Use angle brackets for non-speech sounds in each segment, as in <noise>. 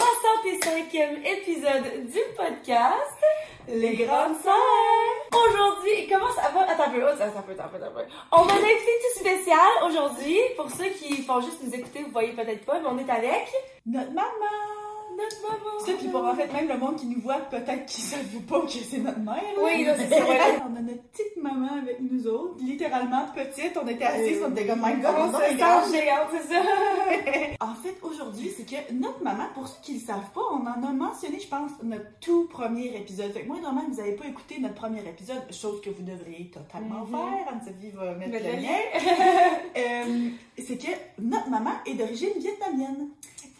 65e épisode du podcast Les Grandes Sœurs. Aujourd'hui, comment ça va? Attends un peu, attends un peu, attends un peu, attends un peu. On a <laughs> un invité tout spécial aujourd'hui. Pour ceux qui font juste nous écouter, vous voyez peut-être pas, mais on est avec Notre maman! Notre maman. Ça, puis pour en fait, même le monde qui nous voit, peut-être qu'ils savent pas que c'est notre mère. là. Oui, là, c'est ouais. On a notre petite maman avec nous autres, littéralement petite. On était assis, on était comme, my On god, sent géante, c'est ça. <laughs> En fait, aujourd'hui, c'est que notre maman, pour ceux qui ne le savent pas, on en a mentionné, je pense, notre tout premier épisode. Fait que moi, normalement, vous n'avez pas écouté notre premier épisode, chose que vous devriez totalement Mhm. faire. Anne-Sophie va mettre Mettre le le lien. <laughs> Euh, c'est que notre maman est d'origine vietnamienne.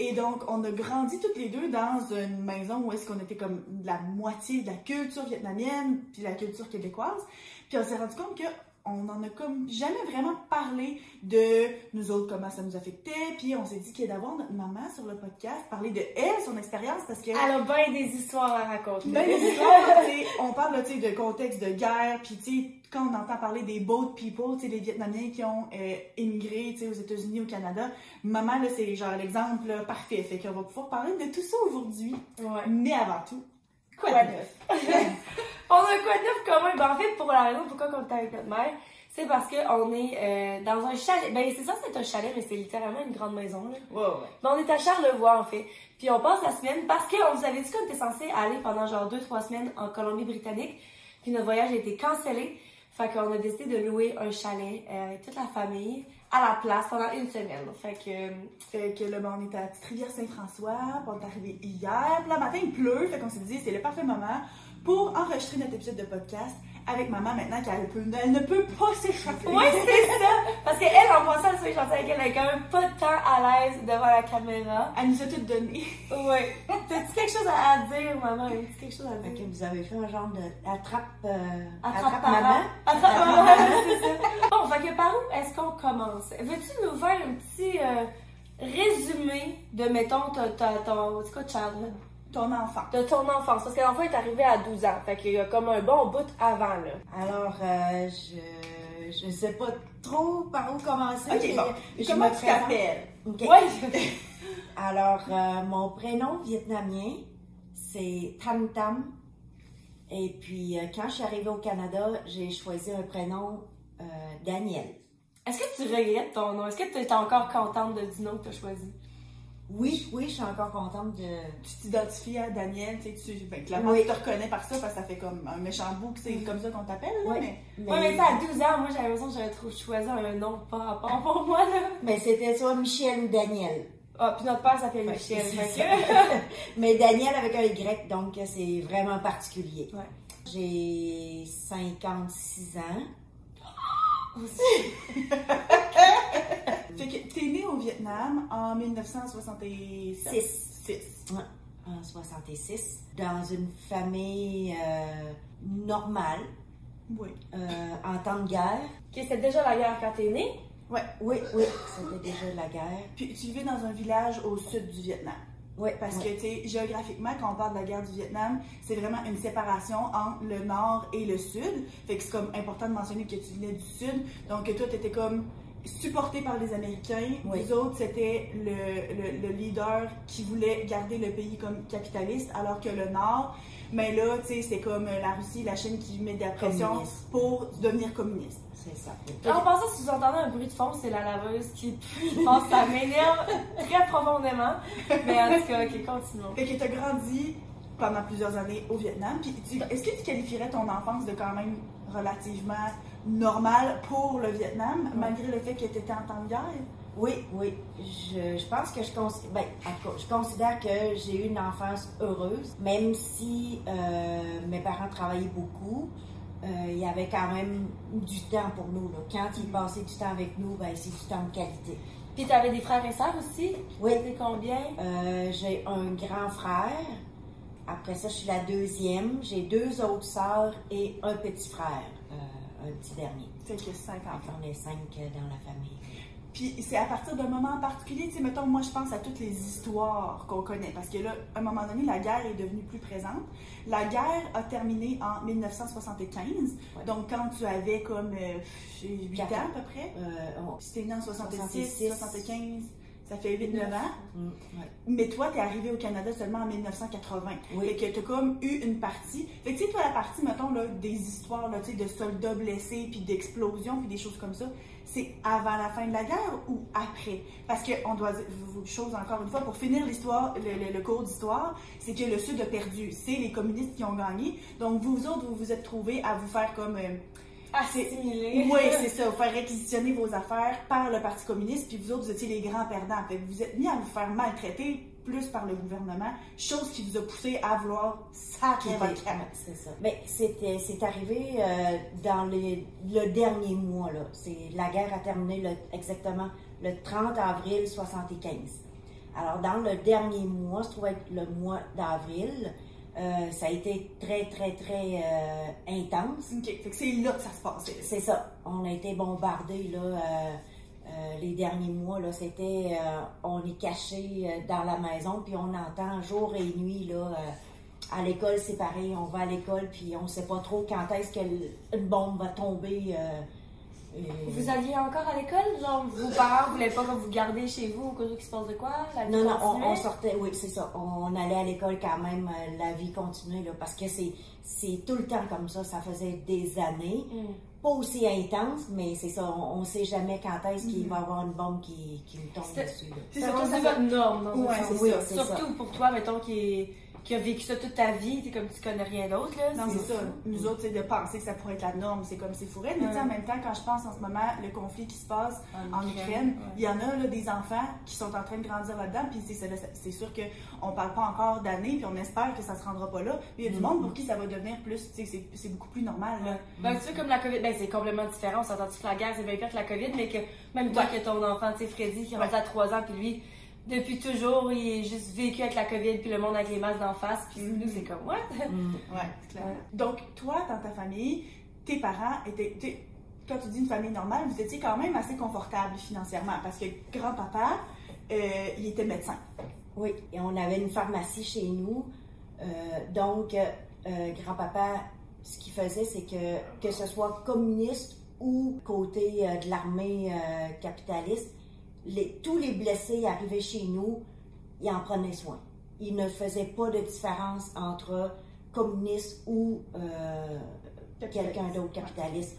Et donc, on a grandi toutes les deux dans une maison où est-ce qu'on était comme la moitié de la culture vietnamienne puis la culture québécoise. Puis on s'est rendu compte que on en a comme jamais vraiment parlé de nous autres, comment ça nous affectait. Puis on s'est dit qu'il y a d'avoir notre maman sur le podcast, parler de elle, son expérience, parce que... Elle a bien des histoires à raconter. Ben, les histoires, on parle tu sais, de contexte de guerre, puis tu sais, quand on entend parler des boat people, tu sais, les Vietnamiens qui ont euh, immigré, tu sais, aux États-Unis, au Canada, maman, là, c'est genre l'exemple parfait. Fait qu'on va pouvoir parler de tout ça aujourd'hui. Ouais. Mais avant tout, quoi, Quoi de de neuf? <laughs> On a quoi de neuf commun? Ben, en fait, pour la raison pourquoi on est avec notre mère, c'est parce qu'on est euh, dans un chalet. Ben, c'est ça, c'est un chalet, mais c'est littéralement une grande maison. Là. Ouais, ouais. Ben, on est à Charlevoix, en fait. Puis on passe la semaine parce qu'on vous avait dit qu'on était censé aller pendant genre 2-3 semaines en Colombie-Britannique. Puis notre voyage a été cancellé. Fait qu'on a décidé de louer un chalet euh, avec toute la famille à la place pendant une semaine. Fait que. euh, Fait que là, ben, on était à Petite Rivière Saint-François, on est arrivé hier, puis là, matin, il pleut, fait qu'on s'est dit, c'est le parfait moment pour enregistrer notre épisode de podcast avec maman maintenant qu'elle peut, elle ne peut pas s'échapper. Ouais, c'est ça! Parce qu'elle, en passant, elle gentille avec elle, quand même pas tant à l'aise devant la caméra. Elle nous a tout donné. Ouais. T'as-tu quelque chose à dire, maman? As-tu quelque chose à Fait dire? que vous avez fait un genre de attrape, euh, Attrape maman? maman. Attrape maman, c'est ça. Bon, fait que par où est-ce qu'on commence? Veux-tu nous faire un petit euh, résumé de, mettons, ta, ta, ton, c'est quoi, childhood? Ton enfant. De ton enfance? Parce que l'enfant est arrivé à 12 ans. Fait qu'il y a comme un bon bout avant, là. Alors, euh, je, je sais pas trop par où commencer. Ok, bon. je Comment me tu t'appelles? Ok. Ouais! <laughs> Alors, euh, mon prénom vietnamien, c'est Tam Tam. Et puis, euh, quand je suis arrivée au Canada, j'ai choisi un prénom Daniel. Est-ce que tu regrettes ton nom? Est-ce que tu es encore contente de du nom que tu as choisi? Oui, oui, je suis encore contente de. Tu t'identifies à Daniel, tu sais, tu, ben, clairement, Oui. tu te reconnais par ça, parce que ça fait comme un méchant bout c'est comme ça qu'on t'appelle, là, Oui. mais... Mais, Ouais, mais ça, à 12 ans, moi, j'avais l'impression que j'avais trop choisi un nom pas rapport pour moi, là. mais c'était soit Michel ou Daniel. Ah, puis notre père s'appelle Ouais, Michel. c'est fait ça. que- <laughs> Mais Daniel avec un Y, donc c'est vraiment particulier. Ouais. J'ai 56 ans. Que <laughs> t'es né au Vietnam en 1966. 6. 6. En 66. Dans une famille euh, normale, Oui. euh, en temps de guerre. Ok, c'était déjà la guerre quand t'es né? Oui, oui, c'était déjà la guerre. Puis tu vivais dans un village au sud du Vietnam. Oui, Parce oui. que, tu sais, géographiquement, quand on parle de la guerre du Vietnam, c'est vraiment une séparation entre le nord et le sud. Fait que c'est comme important de mentionner que tu venais du sud. Donc, toi, tu étais comme supporté par les Américains. Oui. Les autres, c'était le, le, le leader qui voulait garder le pays comme capitaliste, alors que le nord, mais là, tu sais, c'est comme la Russie, la Chine qui met de la pression Communiste. pour devenir communiste. C'est ça. En passant, si vous entendez un bruit de fond, c'est la laveuse qui je pense que ça m'énerve très profondément. Mais en tout cas, ok, continuons. Fait que tu as grandi pendant plusieurs années au Vietnam. Puis est-ce que tu qualifierais ton enfance de quand même relativement normale pour le Vietnam, malgré le fait que tu étais en temps de guerre? Oui, oui. Je, je pense que je considère, ben, je considère que j'ai eu une enfance heureuse, même si euh, mes parents travaillaient beaucoup. euh, il y avait quand même du temps pour nous. Là. Quand ils passaient du temps avec nous, ben, c'est du temps de qualité. Puis t'avais des frères et sœurs aussi? Oui. T'es combien? Euh, j'ai un grand frère Après ça, je suis la deuxième. J'ai deux autres sœurs et un petit frère, un petit dernier. Fait que cinq enfants. On est cinq dans la famille. Puis c'est à partir d'un moment en particulier, tu sais, mettons, moi je pense à toutes les histoires qu'on connaît, parce que là, à un moment donné, la guerre est devenue plus présente. La guerre a terminé en 1975, Ouais. donc quand tu avais comme euh, 8 Quatre ans à peu près, Euh, on- c'était né en 66, 66. 75, ça fait 8-9 ans. Mm, ouais. Mais toi, t'es arrivé au Canada seulement en 1980. Oui. Fait que t'as comme eu une partie. Fait que tu sais, toi, la partie, mettons, là, des histoires, là, tu de soldats blessés, puis d'explosions, puis des choses comme ça, c'est avant la fin de la guerre ou après? Parce qu'on doit dire, une chose encore une fois, pour finir l'histoire, le, le- le cours d'histoire, c'est que le Sud a perdu. C'est les communistes qui ont gagné. Donc, vous autres, vous vous êtes trouvés à vous faire comme... euh, Oui, c'est ça. Vous faire réquisitionner vos affaires par le Parti communiste, puis vous autres, vous étiez les grands perdants. Fait que vous êtes mis à vous faire maltraiter plus par le gouvernement, chose qui vous a poussé à vouloir sacrer votre c'est ça. Mais c'est arrivé euh, dans les, le dernier mois, là. La guerre a terminé le- exactement le 30 avril 75. Alors, dans le dernier mois, se trouvait être le mois d'avril, euh, ça a été très, très, très euh, intense. OK. Fait que c'est là que ça se passait. C'est ça. On a été bombardés, là, euh, les derniers mois, là. C'était, on est caché dans la maison, puis on entend jour et nuit, là. à l'école, c'est pareil. On va à l'école, puis on sait pas trop quand est-ce qu'une bombe va tomber. Vous alliez encore à l'école? Genre, vos parents voulaient pas que vous gardiez chez vous au cas où il se passe de quoi? La vie Non, non, on, sortait, oui, c'est ça. On allait à l'école quand même, euh, la vie continuait, là, parce que c'est, c'est tout le temps comme ça. Ça faisait des années. Mm. Pas aussi intense, mais c'est ça. On, on sait jamais quand est-ce qu'il Mhm. va y avoir une bombe qui, qui nous tombe dessus. C'est C'est surtout ça. votre norme, dans Ouais, un sens. c'est ça, c'est Surtout pour toi, mettons, qui, est- qui a vécu ça toute ta vie, t'es comme tu connais rien d'autre, là. Non, c'est ça. Nous autres, c'est de penser que ça pourrait être la norme, c'est comme c'est fourré. Mais tu sais, Ouais. en même temps, quand je pense en ce moment, le conflit qui se passe En en Ukraine, ouais. il y en a là, des enfants qui sont en train de grandir là-dedans, puis c'est, c'est, c'est sûr qu'on parle pas encore d'années, puis on espère que ça se rendra pas là. Mais il y a du Mhm. monde pour qui ça va devenir plus, c'est, c'est beaucoup plus normal. Là. Ben, tu sais, comme la COVID, ben, c'est complètement différent. On s'entend que la guerre, c'est bien pire que la COVID, mais que même toi, que ton enfant, tu sais, Freddy, qui est rendu Ouais. à 3 ans, puis lui, depuis toujours, il est juste vécu avec la COVID, puis le monde avec les masques d'en face, puis Mhm. nous, c'est comme, what? Mm. Ouais, c'est clair. Donc, toi, dans ta famille, tes parents étaient. t'es- Quand tu dis une famille normale, vous étiez quand même assez confortable financièrement parce que grand-papa, euh, il était médecin. Oui, et on avait une pharmacie chez nous. Euh, donc, euh, grand-papa, ce qu'il faisait, c'est que, que ce soit communiste ou côté de l'armée capitaliste, les, tous les blessés arrivaient chez nous, il en prenait soin. Il ne faisait pas de différence entre communiste ou euh, quelqu'un d'autre capitaliste.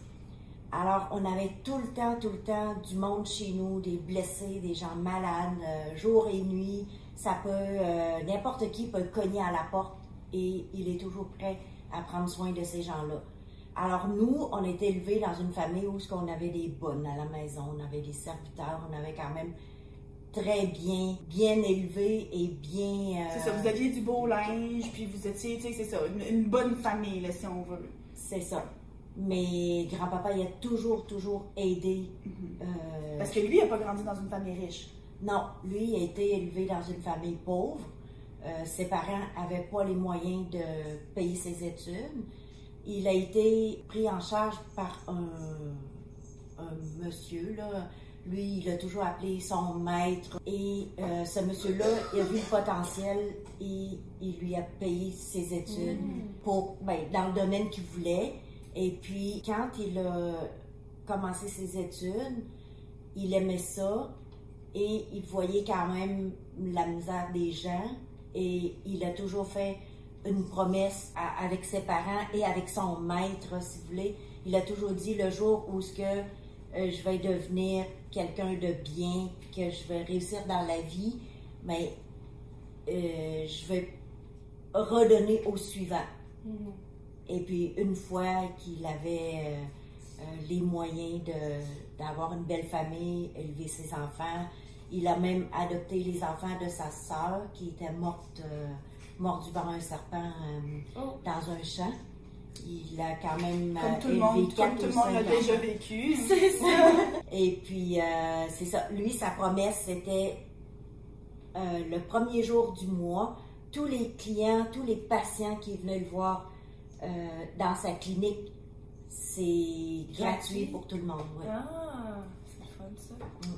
Alors, on avait tout le temps, tout le temps du monde chez nous, des blessés, des gens malades, euh, jour et nuit. Ça peut, euh, n'importe qui peut cogner à la porte et il est toujours prêt à prendre soin de ces gens-là. Alors, nous, on était élevés dans une famille où on avait des bonnes à la maison, on avait des serviteurs, on avait quand même très bien, bien élevés et bien. euh, C'est ça, vous aviez du beau linge, puis vous étiez, tu sais, c'est ça, une, une bonne famille, là, si on veut. C'est ça. Mais grand-papa, il a toujours, toujours aidé. euh, Parce que lui, il n'a pas grandi dans une famille riche. Non, lui, il a été élevé dans une famille pauvre. Euh, ses parents n'avaient pas les moyens de payer ses études. Il a été pris en charge par un, un monsieur, là. Lui, il a toujours appelé son maître. Et euh, ce monsieur-là, il a vu le potentiel et il lui a payé ses études pour, ben, dans le domaine qu'il voulait. Et puis, quand il a commencé ses études, il aimait ça et il voyait quand même la misère des gens et il a toujours fait une promesse à- avec ses parents et avec son maître, si vous voulez. Il a toujours dit le jour où ce que euh, je vais devenir quelqu'un de bien, que je vais réussir dans la vie, mais euh, je vais redonner au suivant. Mhm. Et puis, une fois qu'il avait euh, les moyens d'avoir une belle famille, élever ses enfants, il a même adopté les enfants de sa sœur qui était morte, mordue par un serpent euh, Oh. dans un champ. Il a quand même Comme euh, tout le monde, comme tout le monde l'a déjà vécu. <laughs> C'est ça. Et puis, euh, c'est ça. Lui, sa promesse, c'était euh, le premier jour du mois tous les clients, tous les patients qui venaient le voir dans sa clinique, c'est gratuit? pour tout le monde. ouais. Ah, ça.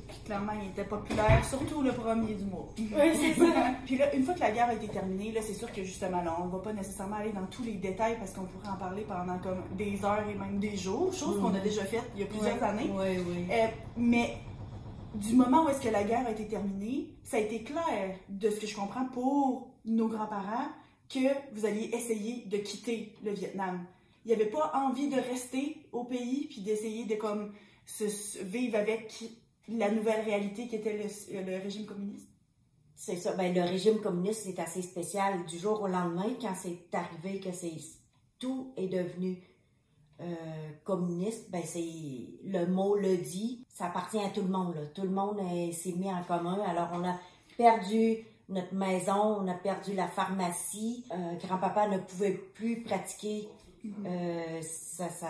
Puis clairement, il était populaire, surtout le premier du mois. <laughs> Oui, c'est ça. Puis là, une fois que la guerre a été terminée, là, c'est sûr que justement, là, on va pas nécessairement aller dans tous les détails parce qu'on pourrait en parler pendant comme des heures et même des jours, chose qu'on a Mhm. déjà faite il y a plusieurs années. Oui, oui. Euh, mais du moment où est-ce que la guerre a été terminée, ça a été clair, de ce que je comprends, pour nos grands-parents, que vous alliez essayer de quitter le Vietnam. Il n'y avait pas envie de rester au pays puis d'essayer de comme se, se- vivre avec la nouvelle réalité qui était le, le régime communiste? C'est ça. Ben, le régime communiste, c'est assez spécial. Du jour au lendemain, quand c'est arrivé que c'est tout est devenu euh, communiste, ben c'est le mot le dit. Ça appartient à tout le monde. Là. Tout le monde est- s'est mis en commun. Alors on a perdu notre maison, on a perdu la pharmacie. Euh, grand-papa ne pouvait plus pratiquer euh, sa, sa,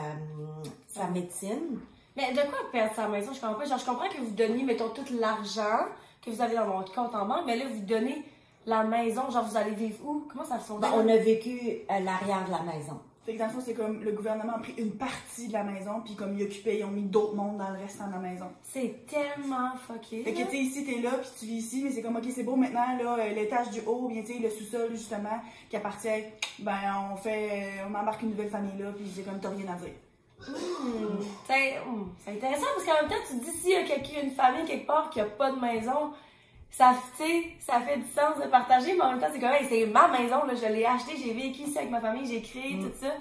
sa médecine. Mais de quoi perdre sa maison? Je comprends pas. Genre, je comprends que vous donniez, mettons, tout l'argent que vous avez dans votre compte en banque, mais là, vous donnez la maison. Genre, vous allez vivre où? Comment ça se Ben, on a vécu à l'arrière de la maison. Fait que dans le fond, c'est comme le gouvernement a pris une partie de la maison, puis comme ils occupaient, ils ont mis d'autres mondes dans le restant de la maison. C'est tellement fucké. Fait que tu sais, ici, t'es là, puis tu vis ici, mais c'est comme, ok, c'est beau maintenant, là, euh, l'étage du haut, bien, tu sais, le sous-sol, justement, qui appartient, ben, on fait, euh, on embarque une nouvelle famille là, puis c'est comme, t'as rien à dire. Hmm. C'est hmm, intéressant parce qu'en même temps, tu te dis s'il y a quelqu'un, une famille quelque part qui a pas de maison, ça, ça fait du sens de partager, mais en même temps, c'est comme, hey, c'est ma maison, là, je l'ai achetée, j'ai vécu ici avec ma famille, j'ai créé Mm. tout ça.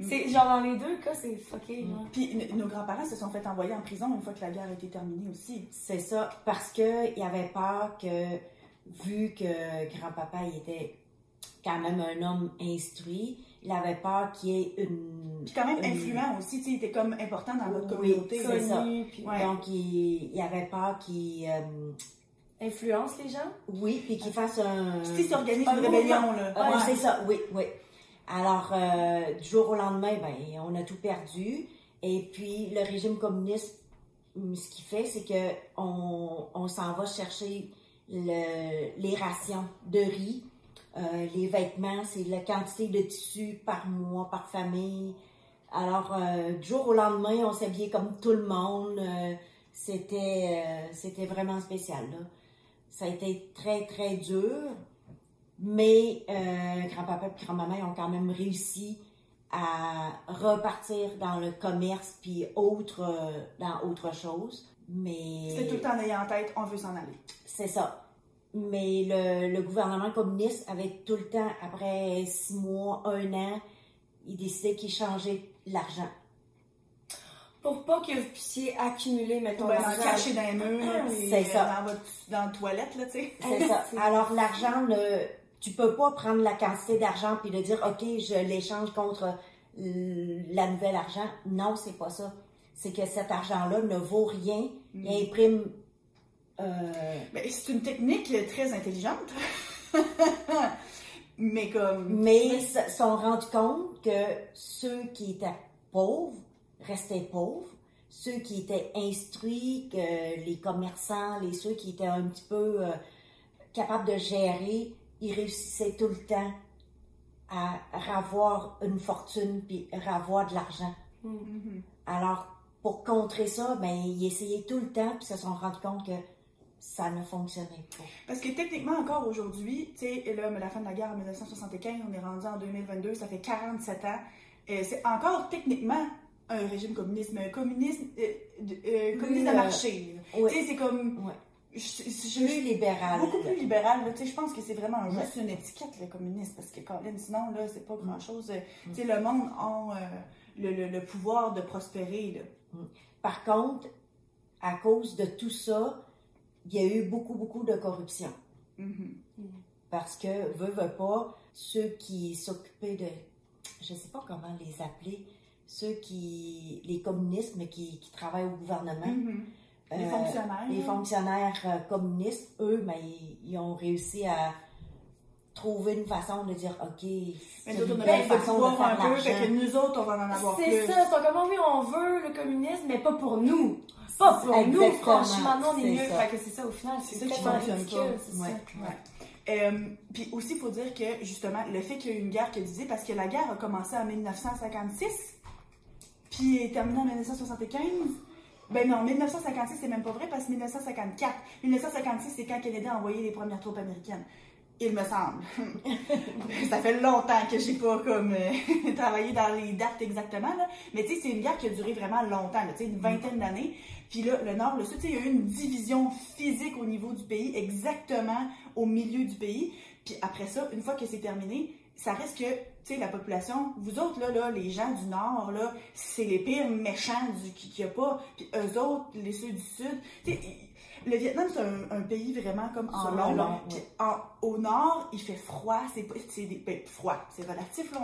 C'est genre dans les deux cas, c'est fucké. Puis nos grands-parents se sont fait envoyer en prison une fois que la guerre a été terminée aussi. C'est ça, parce que il avait peur que, vu que grand-papa il était quand même un homme instruit, il avait peur qu'il y ait une... Puis quand même une- influent aussi, tu sais, il était comme important dans votre Oui, communauté. c'est là. ça. Connu, puis Ouais. Donc, il, il avait peur qu'il... euh, influence les gens? oui, puis qu'il fasse un... Puis tu sais, s'organise Un une rébellion, là. Ah, Ouais. C'est ça, oui, oui. Alors, euh, du jour au lendemain, ben, on a tout perdu. Et puis, le régime communiste, ce qu'il fait, c'est que on, on s'en va chercher le- les rations de riz, euh, les vêtements, c'est la quantité de tissu par mois, par famille. Alors, euh, du jour au lendemain, on s'habillait comme tout le monde. euh, c'était, c'était vraiment spécial, là. Ça a été très, très dur. Mais grand-papa et grand-maman ont quand même réussi à repartir dans le commerce puis autre, dans autre chose. Mais C'est tout le temps en ayant en tête, on veut s'en aller. c'est ça. Mais le, le gouvernement communiste avait tout le temps, après six mois, un an, il décidait qu'il changeait l'argent. Pour pas que vous puissiez accumuler, mettons, Ben, l'argent. caché dans les murs, ça. euh, Dans, votre, dans la toilette, là, tu sais. C'est ça. <laughs> Alors, l'argent, ne, tu peux pas prendre la quantité d'argent puis de dire, OK, je l'échange contre la nouvelle argent. Non, c'est pas ça. C'est que cet argent-là ne vaut rien. Il imprime. Euh, Ben, c'est une technique très intelligente. <laughs> Mais comme. mais ils se sont rendus compte que ceux qui étaient pauvres restaient pauvres. Ceux qui étaient instruits, que les commerçants, les ceux qui étaient un petit peu euh, capables de gérer, ils réussissaient tout le temps à ravoir une fortune puis ravoir de l'argent. Mhm. Alors, pour contrer ça, ben, ils essayaient tout le temps puis se sont rendus compte que ça ne fonctionnait pas. Parce que techniquement, encore aujourd'hui, tu sais, là, mais la fin de la guerre en 1975, on est rendu en 2022, ça fait 47 ans. Euh, c'est encore techniquement un régime communiste, mais un communisme, euh, euh, communiste de euh, marché. là. oui. Tu sais, c'est comme. Ouais. Je, je- Plus libéral. beaucoup plus libéral. là. Tu sais, je pense que c'est vraiment Ouais. juste une étiquette, le communiste, parce que Colin, sinon, là, c'est pas Mm. grand-chose. euh, Tu sais, le monde a euh, le, le- le pouvoir de prospérer, là. Par contre, à cause de tout ça, il y a eu beaucoup, beaucoup de corruption. Mhm. Parce que, veut, veut pas, ceux qui s'occupaient de, je sais pas comment les appeler, ceux qui, les communistes, mais qui, qui travaillent au gouvernement, Mhm. Les euh, fonctionnaires. les fonctionnaires euh, communistes, eux, ben, ils, ils ont réussi à trouver une façon de dire, OK, c'est une belle façon de pouvoir un faire peu, fait que nous autres, on va en avoir C'est plus. ça, c'est comme oui, on veut le communisme, mais pas pour nous. Pas pour nous, franchement, nous on est mieux. Fait que c'est ça, au final, C'est ça qui fonctionne pas. Euh, puis aussi, il faut dire que, justement, le fait qu'il y a eu une guerre a divisé, parce que la guerre a commencé en 1956, puis est terminée en 1975. Ben non, 1956, c'est même pas vrai, parce que 1954. 1956, c'est quand Kennedy a envoyé les premières troupes américaines. Il me semble. <laughs> ça fait longtemps que j'ai pas comme euh, <laughs> travaillé dans les dates exactement, là. Mais tu sais, c'est une guerre qui a duré vraiment longtemps, tu sais, une vingtaine d'années. Puis là, le Nord, le Sud, il y a eu une division physique au niveau du pays, exactement au milieu du pays. Puis après ça, une fois que c'est terminé, ça reste que, tu sais, la population, vous autres, là, là, les gens du Nord, là, c'est les pires méchants du, qu'il n'y a pas. Puis eux autres, les ceux du Sud, tu sais, le Vietnam, c'est un, pays vraiment comme en long. puis au nord, il fait froid. C'est ben, froid, c'est relatif. Là,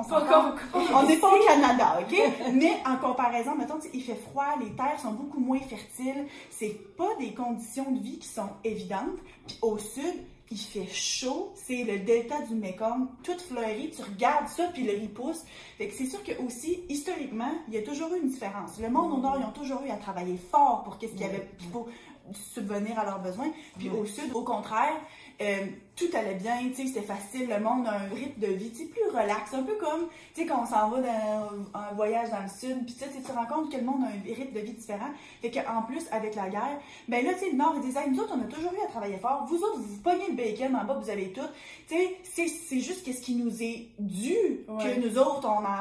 on n'est pas au Canada, OK? <laughs> Mais en comparaison, mettons, il fait froid, les terres sont beaucoup moins fertiles. C'est pas des conditions de vie qui sont évidentes. Puis au sud, il fait chaud, c'est le delta du Mekong, tout fleuri, tu regardes ça, puis le riz pousse. Fait que c'est sûr que aussi, historiquement, il y a toujours eu une différence. Le monde au nord, ils ont toujours eu à travailler fort pour qu'est-ce qu'il y avait, pour subvenir à leurs besoins. Puis au sud, au contraire, euh, tout allait bien, tu sais, c'était facile, le monde a un rythme de vie, tu plus relax, un peu comme, tu sais, quand on s'en va dans un voyage dans le sud, puis tu tu te rends compte que le monde a un rythme de vie différent, fait qu'en plus, avec la guerre, ben là, tu sais, le Nord, ils disaient, nous autres, on a toujours eu à travailler fort, vous autres, vous pognez le bacon, en bas, vous avez tout, tu sais, c'est juste qu'est-ce qui nous est dû, que nous autres, on en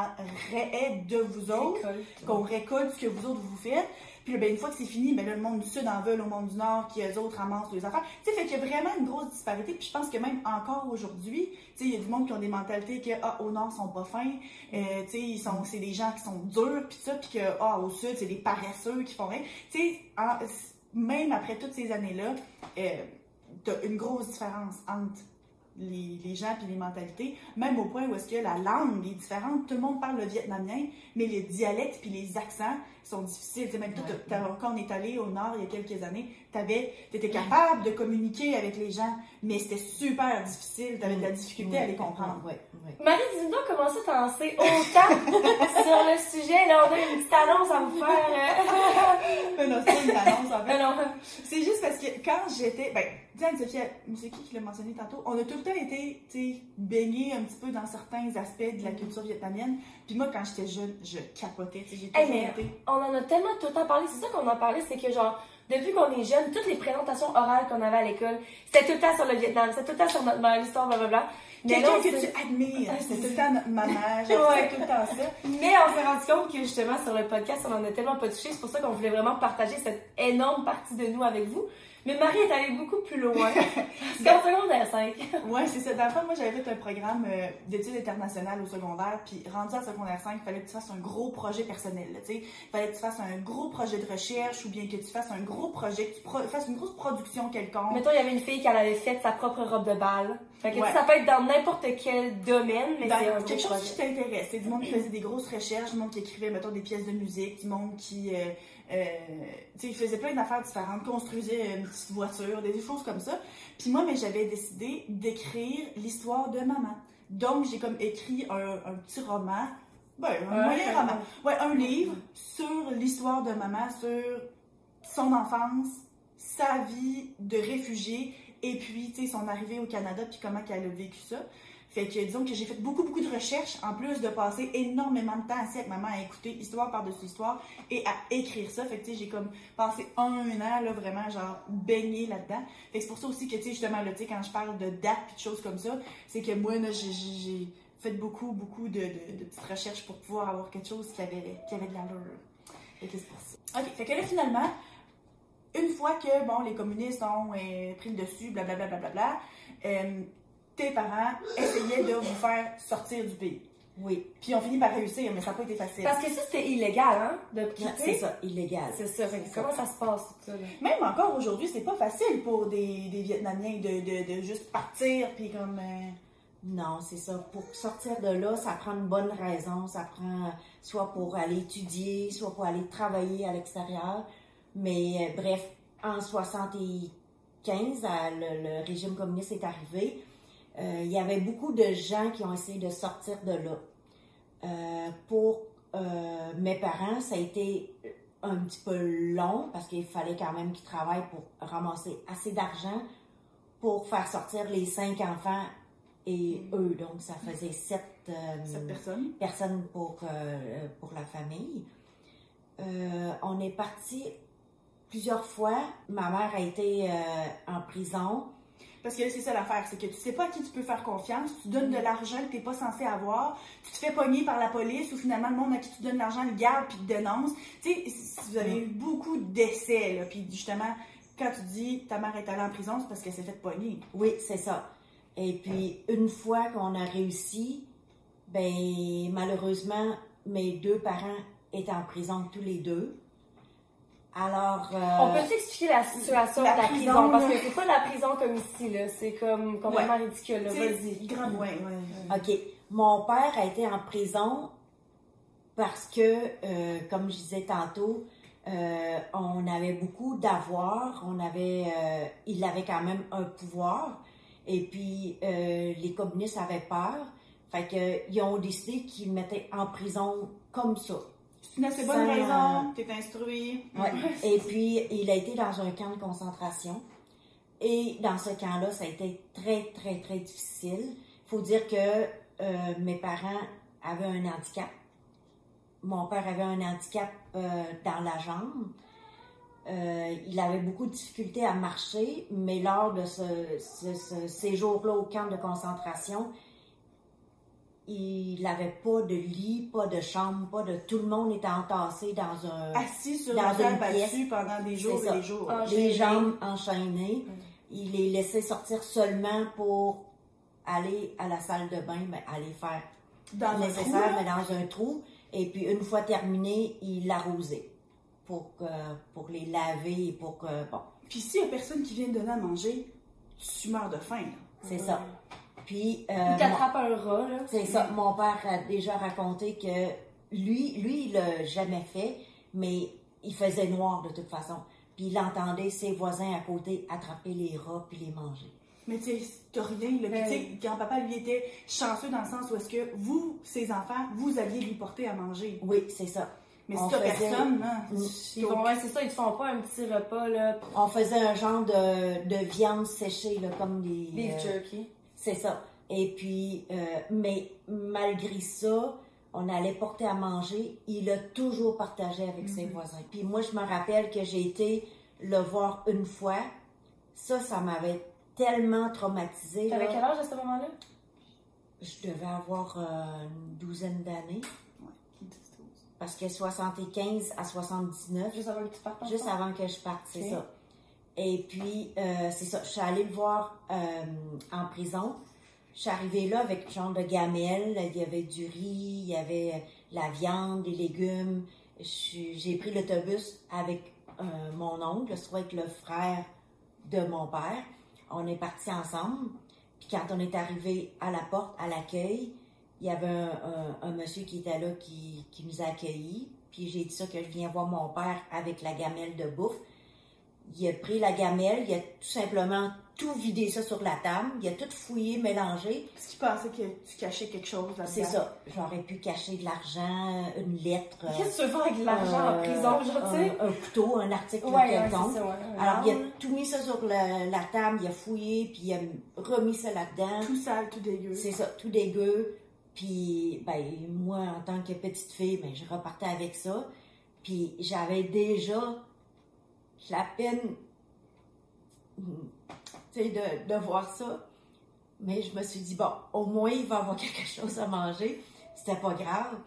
de vous autres, qu'on récolte ce que vous autres, vous faites, puis ben, une fois que c'est fini, ben le monde du Sud en veut au monde du Nord, qui eux autres ramassent les affaires. Tu sais, fait qu'il y a vraiment une grosse disparité. Puis je pense que même encore aujourd'hui, tu sais, il y a du monde qui ont des mentalités que, ah, au Nord, ils sont pas fins. Euh, tu sais, c'est des gens qui sont durs, puis ça, puis que, ah, au Sud, c'est des paresseux qui font rien. Tu sais, même après toutes ces années-là, euh, t'as une grosse différence entre les, les, gens puis les mentalités, même au point où est-ce que la langue est différente. Tout le monde parle le vietnamien, mais les dialectes puis les accents sont difficiles. T'sais, même tout, quand on est allé au nord il y a quelques années, tu étais capable de communiquer avec les gens, mais c'était super difficile. Tu avais de la difficulté à les comprendre. Marie, dis-nous comment ça t'as lancé autant <laughs> sur le sujet. Là, on a une petite annonce à vous faire. <laughs> Non, c'est pas une annonce en fait. C'est juste parce que quand j'étais. Ben, Diane Sophie, c'est qui qui l'a mentionné tantôt? On a tout le temps été baignés un petit peu dans certains aspects de la culture vietnamienne. Puis moi, quand j'étais jeune, je capotais. J'ai On en a tellement tout le temps parlé. C'est ça qu'on a parlé, c'est que genre depuis qu'on est jeune, toutes les présentations orales qu'on avait à l'école, c'était tout le temps sur le Vietnam, c'était tout le temps sur notre mère, l'histoire, blablabla. Quelqu'un que tu admires, c'était tout le temps notre maman, <laughs> ouais. tout le temps ça. Mais on s'est rendu compte que justement sur le podcast, on en a tellement pas touché, c'est pour ça qu'on voulait vraiment partager cette énorme partie de nous avec vous. Mais Marie est allée beaucoup plus loin. <laughs> C'est qu'en secondaire 5. ouais, c'est ça. Dans le fond, moi, j'avais fait un programme euh, d'études internationales au secondaire. Puis, rendu à secondaire 5, il fallait que tu fasses un gros projet personnel. Il fallait que tu fasses un gros projet de recherche ou bien que tu fasses un gros projet, que tu fasses une grosse production quelconque. Mettons, il y avait une fille qui avait fait sa propre robe de bal. Fait que ça peut être dans n'importe quel domaine, mais c'est un quelque chose qui t'intéresse. C'est du monde qui faisait des grosses recherches, du monde qui écrivait, mettons, des pièces de musique, du monde qui. Euh, euh, il faisait plein d'affaires différentes, construisait une petite voiture, des, choses comme ça. Puis moi, mais j'avais décidé d'écrire l'histoire de maman. Donc, j'ai comme écrit un, petit roman, ben, un moyen roman, ouais, un livre sur l'histoire de maman, sur son enfance, sa vie de réfugiée, et puis, tu sais, son arrivée au Canada, puis comment qu'elle a vécu ça. Fait que disons que j'ai fait beaucoup, beaucoup de recherches, en plus de passer énormément de temps assis avec maman à écouter histoire par-dessus histoire et à écrire ça. Fait que tu sais, j'ai comme passé un an, là, vraiment, genre, baigné là-dedans. Fait que c'est pour ça aussi que, tu sais, justement, là, tu quand je parle de dates et de choses comme ça, c'est que moi, là, j'ai fait beaucoup, beaucoup de, petites recherches pour pouvoir avoir quelque chose qui avait, qui avait de l'allure. Fait que c'est pour ça. OK, fait que là, finalement, une fois que, bon, les communistes ont euh, pris le dessus, blablabla, bla, bla, bla, euh, tes parents essayaient de vous faire sortir du pays. Oui. Puis on finit par réussir, mais ça n'a pas été facile. Parce que ça, c'était illégal, hein, de C'est ça, illégal. C'est ça. comment ça se passe, tout ça? Même encore aujourd'hui, c'est pas facile pour des, des Vietnamiens de, de, de, juste partir, puis comme... Euh, non, c'est ça. Pour sortir de là, ça prend une bonne raison. Ça prend soit pour aller étudier, soit pour aller travailler à l'extérieur. Mais euh, bref, en 75, le, le régime communiste est arrivé euh, il y avait beaucoup de gens qui ont essayé de sortir de là. Euh, pour euh, mes parents, ça a été un petit peu long parce qu'il fallait quand même qu'ils travaillent pour ramasser assez d'argent pour faire sortir les cinq enfants et eux. Donc, ça faisait sept, euh, Cette personne. personnes pour, euh, pour la famille. Euh, on est parti plusieurs fois. Ma mère a été euh, en prison. Parce que là, c'est ça l'affaire, c'est que tu sais pas à qui tu peux faire confiance, tu donnes de l'argent que t'es pas censé avoir, tu te fais pogner par la police ou finalement le monde à qui tu donnes l'argent le garde puis te dénonce. Tu sais, vous avez eu beaucoup d'essais, là, puis justement, quand tu dis ta mère est allée en prison, c'est parce qu'elle s'est fait pogner. Oui, c'est ça. Et puis, une fois qu'on a réussi, ben, malheureusement, mes deux parents étaient en prison tous les deux. Alors, euh, On peut expliquer la situation la de la prison, prison, parce que c'est pas la prison comme ici, là. C'est comme complètement ridicule, là. Tu sais, Vas-y. grand ouais, ouais. OK. Mon père a été en prison parce que, euh, comme je disais tantôt, euh, on avait beaucoup d'avoir, on avait, euh, il avait quand même un pouvoir, et puis euh, les communistes avaient peur, fait que ils ont décidé qu'ils mettaient en prison comme ça. C'est une assez bonne raison, t'es instruit. Ouais. Et puis, il a été dans un camp de concentration. Et dans ce camp-là, ça a été très, très, très difficile. Il faut dire que euh, mes parents avaient un handicap. Mon père avait un handicap euh, dans la jambe. Euh, il avait beaucoup de difficultés à marcher, mais lors de ce, ce- ce séjour-là au camp de concentration, il n'avait pas de lit, pas de chambre, pas de... Tout le monde était entassé dans un Assis sur Dans une pièce. pendant des jours et des jours. Les jambes enchaînées. Il les laissait sortir seulement pour aller à la salle de bain, ben, aller faire Dans le un trou, nécessaire, là. mais dans un trou. Et puis, une fois terminé, il l'arrosait pour, que, pour les laver et pour que, bon, Puis s'il y a personne qui vient te donner à manger, tu meurs de faim. c'est ça. Puis, euh, Il t'attrape un rat, là. c'est ça. Mon père a déjà raconté que lui, lui, il l'a jamais fait, mais il faisait noir de toute façon. Puis il entendait ses voisins à côté attraper les rats puis les manger. Mais tu sais, t'as rien. Là. Puis tu sais, grand-papa, lui, était chanceux dans le sens où est-ce que vous, ses enfants, vous alliez lui porter à manger. Oui, c'est ça. Mais On si t'as faisait- personne, là, Mm. Ils vont, ouais, c'est ça, ils te font pas un petit repas, là. On faisait un genre de, de viande séchée, là, comme des. Beef euh, jerky. C'est ça. Et puis, euh, mais malgré ça, on allait porter à manger. Il a toujours partagé avec ses voisins. Puis moi, je me rappelle que j'ai été le voir une fois. Ça, ça m'avait tellement traumatisée. T'avais quel âge à ce moment-là? Je devais avoir euh, une douzaine d'années. Ouais. Parce que 75 à 79, Juste avant que tu partes. Juste avant que je parte, c'est ça. Et puis, euh, c'est ça, je suis allée le voir euh, en prison. Je suis arrivée là avec genre de gamelle. Il y avait du riz, il y avait la viande, des légumes. J'ai pris l'autobus avec euh, mon oncle, je avec le frère de mon père. On est partis ensemble. Puis quand on est arrivé à la porte, à l'accueil, il y avait un, un- un monsieur qui était là qui, qui nous a accueillis. Puis j'ai dit ça que je viens voir mon père avec la gamelle de bouffe. Il a pris la gamelle, il a tout simplement tout vidé ça sur la table, il a tout fouillé, mélangé. Parce qu'il pensait que tu cachais quelque chose là-dedans. C'est ça. J'aurais pu cacher de l'argent, une lettre. Qu'est-ce que tu veux avec de l'argent en euh, prison, genre, tu sais? un, un couteau, un article Ouais, quelconque. ouais. Alors, il a L'arme. tout mis ça sur la, la table, il a fouillé, puis il a remis ça là-dedans. Tout sale, tout dégueu. C'est ça, tout dégueu. Puis, ben, moi, en tant que petite fille, ben, je repartais avec ça. Puis, j'avais déjà la peine, de, de voir ça. Mais je me suis dit, bon, au moins, il va avoir <laughs> quelque chose à manger. C'était pas grave.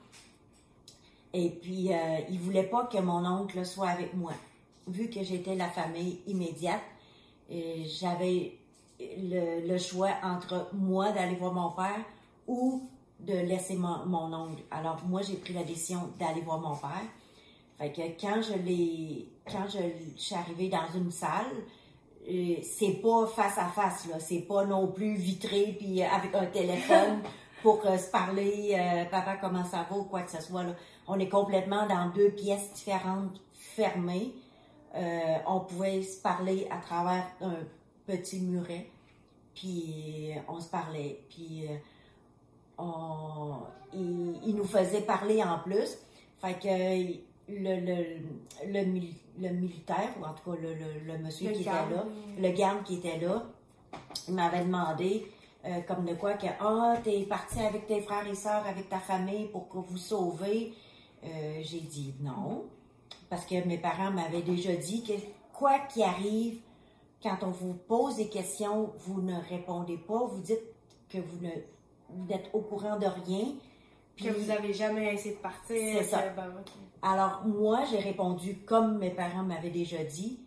Et puis, euh, il voulait pas que mon oncle soit avec moi. Vu que j'étais la famille immédiate, j'avais le, le choix entre moi d'aller voir mon père ou de laisser mon, mon oncle. Alors, moi, j'ai pris la décision d'aller voir mon père. Fait que quand je l'ai, quand je, je suis arrivée dans une salle, euh, c'est pas face à face, là. C'est pas non plus vitré puis euh, avec un téléphone <laughs> pour euh, se parler, euh, papa, comment ça va ou quoi que ce soit, là. On est complètement dans deux pièces différentes, fermées. Euh, on pouvait se parler à travers un petit muret. Puis on se parlait. Puis on, il, il nous faisait parler en plus. Fait que le, le, le, le militaire, ou en tout cas le, le, le monsieur Le qui garde. était là, le garde qui était là, il m'avait demandé, euh, comme de quoi, que Ah, t'es parti avec tes frères et sœurs, avec ta famille pour que vous sauvez. Euh, J'ai dit non, parce que mes parents m'avaient déjà dit que quoi qu'il arrive, quand on vous pose des questions, vous ne répondez pas, vous dites que vous ne vous n'êtes au courant de rien. Que vous avez jamais essayé de partir. C'est ça. ben. Alors, moi, j'ai répondu comme mes parents m'avaient déjà dit.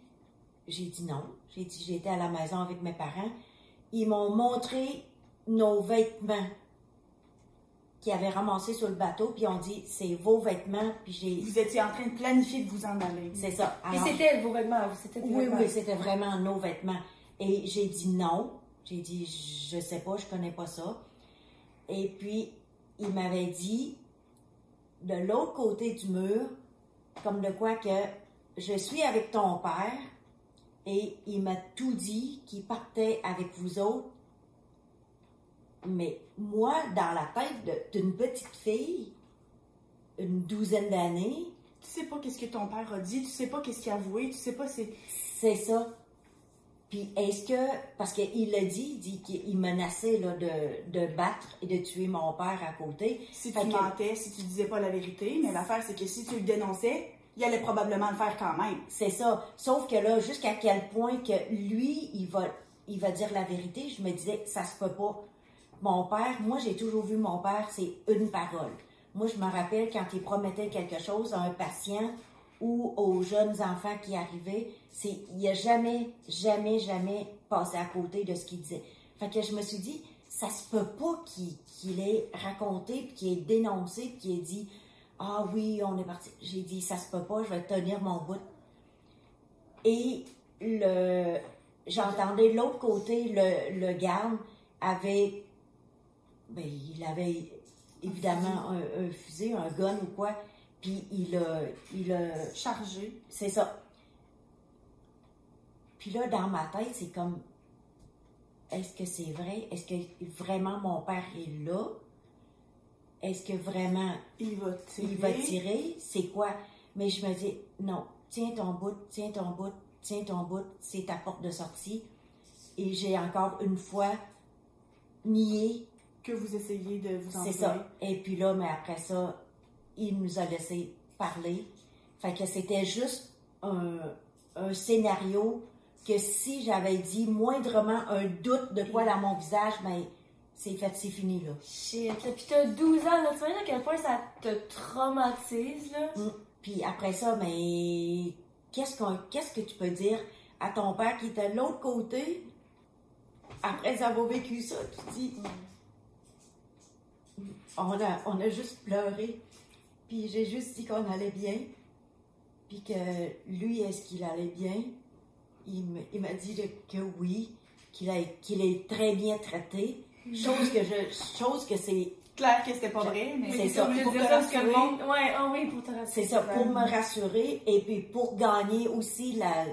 J'ai dit non. J'ai dit, j'étais à la maison avec mes parents. Ils m'ont montré nos vêtements qu'ils avaient ramassés sur le bateau, puis ils ont dit, c'est vos vêtements, puis j'ai... Vous étiez en train de planifier de vous en aller. C'est ça. Et Alors, c'était vos vêtements, c'était oui, vêtements. oui, c'était vraiment nos vêtements. Et j'ai dit non. J'ai dit, je sais pas, je connais pas ça. Et puis, il m'avait dit, de l'autre côté du mur, comme de quoi que je suis avec ton père, et il m'a tout dit qu'il partait avec vous autres. Mais moi, dans la tête d'une petite fille, une douzaine d'années, Tu sais pas qu'est-ce que ton père a dit, tu sais pas qu'est-ce qu'il a avoué, tu sais pas c'est. C'est ça. Puis est-ce que, parce qu'il l'a dit, il dit qu'il menaçait là, de, de battre et de tuer mon père à côté. Si Fait tu que- mentais, si tu disais pas la vérité, mais l'affaire c'est que si tu le dénonçais, il allait probablement le faire quand même. C'est ça. Sauf que là, jusqu'à quel point que lui, il va, il va dire la vérité, je me disais, ça se peut pas. Mon père, moi j'ai toujours vu mon père, c'est une parole. Moi, je me rappelle quand il promettait quelque chose à un patient ou aux jeunes enfants qui arrivaient, c'est, il a jamais, jamais, jamais passé à côté de ce qu'il disait. Fait que je me suis dit, ça se peut pas qu'il, ait raconté, puis qu'il ait dénoncé, puis qu'il ait dit, ah oui, on est parti. J'ai dit, ça se peut pas, je vais tenir mon bout. Et le, j'entendais l'autre côté, le, le garde avait, ben, il avait évidemment un fusil, un gun ou quoi, puis il a, il a, Chargé. c'est ça. Puis là, dans ma tête, c'est comme, est-ce que c'est vrai? Est-ce que vraiment mon père est là? Est-ce que vraiment Il va tirer. il va tirer, c'est quoi? Mais je me dis, non, tiens ton bout, tiens ton bout, tiens ton bout, c'est ta porte de sortie. Et j'ai encore une fois nié, Que vous essayez de vous c'est enfuir. ça. Et puis là, mais après ça, il nous a laissé parler. Fait que c'était juste un, un scénario que si j'avais dit moindrement un doute de quoi dans mon visage, ben, c'est fait, c'est fini, là. Shit, là, pis t'as 12 ans, là, tu vois à quel point ça te traumatise, là? Mm. Puis après ça, mais qu'est-ce qu'on qu'est-ce que tu peux dire à ton père qui est de l'autre côté? Après avoir vécu ça? Tu dis, on a, on a juste pleuré. Puis j'ai juste dit qu'on allait bien. Puis que lui, est-ce qu'il allait bien? Il m'a dit que oui, qu'il qu'il est très bien traité. Chose que je, chose que c'est Clair que c'était pas vrai, mais C'est ça. Pour te rassurer. Ouais, ah oui, pour te rassurer. c'est ça, pour me rassurer et puis pour gagner aussi la,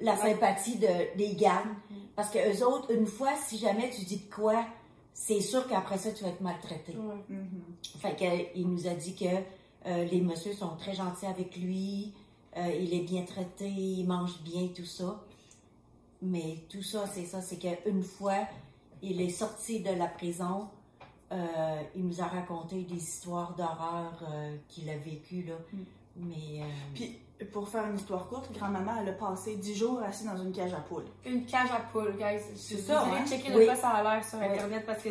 la sympathie de, des gardes. Parce que eux autres, une fois, si jamais tu dis de quoi, c'est sûr qu'après ça, tu vas être maltraité. Ouais. Mhm. Fait que, il nous a dit que euh, les messieurs sont très gentils avec lui, euh, il est bien traité, il mange bien, tout ça. Mais tout ça, c'est ça, c'est qu'une fois, il est sorti de la prison, euh, il nous a raconté des histoires d'horreur euh, qu'il a vécues, là. Mm. Mais... euh, Puis, pour faire une histoire courte, grand-maman, elle a passé 10 jours assise dans une cage à poules. Une cage à poules, guys. C'est ça, hein? checker Oui. quoi ça a l'air sur Oui. Internet parce que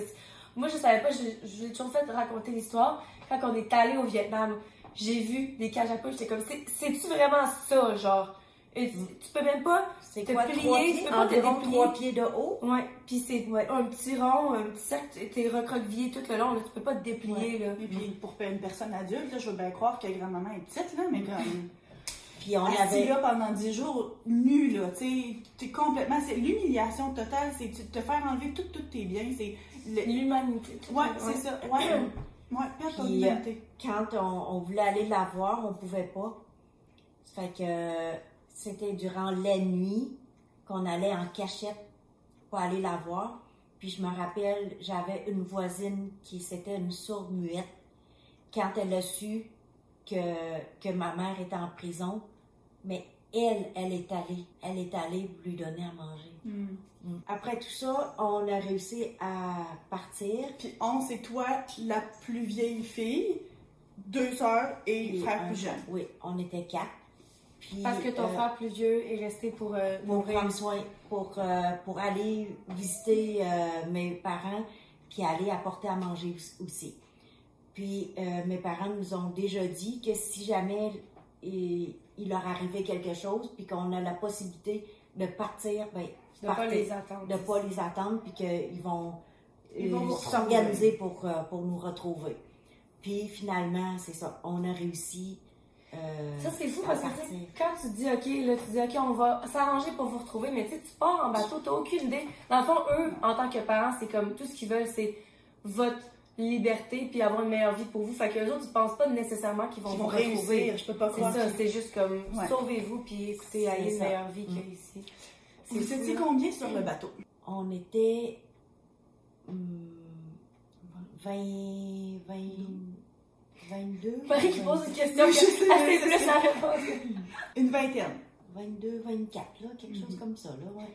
moi, je savais pas, je, je l'ai toujours fait raconter l'histoire. Quand on est allé au Vietnam, j'ai vu des cages à poules, j'étais comme, C'est- c'est-tu vraiment ça, genre? Et tu, tu peux même pas. te quoi, plier, tu peux pas te déplier. trois pieds de haut? Ouais, pis c'est Ouais. un petit rond, un petit cercle, t'es recroquevillé tout le long, là, tu peux pas te déplier, là. Et puis, pour une personne adulte, là, je veux bien croire que grand-maman est petite, là, mais comme. <laughs> Puis on avait... là pendant 10 jours, nu, là, tu sais, t'es complètement. C'est l'humiliation totale, c'est te faire enlever tous tous tes biens, c'est. L'humanité. Ouais, c'est ça. Ouais, ouais, perdre ton Puis, humanité. quand on, on voulait aller la voir, on pouvait pas. Fait que c'était durant la nuit qu'on allait en cachette pour aller la voir. Puis je me rappelle, j'avais une voisine qui c'était une sourde muette. Quand elle a su que, que ma mère était en prison, mais elle, elle est allée. Elle est allée lui donner à manger. Hmm. Mm. Après tout ça, on a réussi à partir. Puis on, c'est toi la plus vieille fille, deux sœurs et, Et frère un- plus jeune. Oui, on était quatre. Puis, Parce que ton euh, frère plus vieux est resté pour euh, pour mourir. prendre soin, pour, euh, pour aller visiter euh, mes parents, puis aller apporter à manger au- aussi. Puis euh, mes parents nous ont déjà dit que si jamais il, il leur arrivait quelque chose, puis qu'on a la possibilité de partir, ben, De pas partez. les attendre. de pas les attendre, puis qu'ils vont, Ils vont euh, s'organiser pour, euh, pour nous retrouver. Puis finalement, c'est ça, on a réussi. euh, Ça, c'est fou parce que tu quand tu dis, OK, là, tu dis, OK, on va s'arranger pour vous retrouver, mais tu sais, tu pars en bateau, t'as aucune idée. Dans le fond, eux, en tant que parents, c'est comme tout ce qu'ils veulent, c'est votre liberté puis avoir une meilleure vie pour vous. Fait que les autres, ils pensent pas nécessairement qu'ils vont Ils vous vont retrouver. réussir, je peux pas C'est croire. ça, qu'ils- c'est juste comme Ouais. sauvez-vous puis écoutez, C'est ayez une ça. meilleure vie Mm. qu'ici. Vous étiez combien sur le bateau? On était hum, 20, 20, 22, Marie qui pose une question, Je sais, assez plus sais. à répondre. Une vingtaine. 22, 24, là, quelque chose Mhm. comme ça, là, ouais.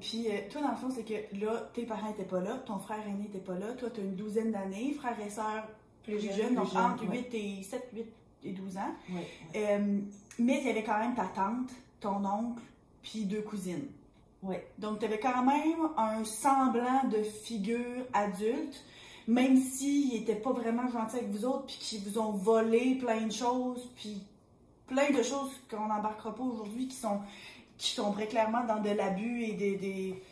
Puis euh, toi, dans le fond, c'est que là, tes parents étaient pas là, ton frère aîné était pas là, toi, tu as une douzaine d'années, frères et sœurs plus, Plus jeunes, jeunes, donc entre ouais. 8 et 7, 8 et 12 ans. ouais, ouais. Euh, mais il y avait quand même ta tante, ton oncle, puis deux cousines. Donc, tu avais quand même un semblant de figure adulte, même s'ils n'étaient pas vraiment gentils avec vous autres, puis qu'ils vous ont volé plein de choses, puis plein de choses qu'on n'embarquera pas aujourd'hui qui sont qui tomberaient clairement dans de l'abus et des, des,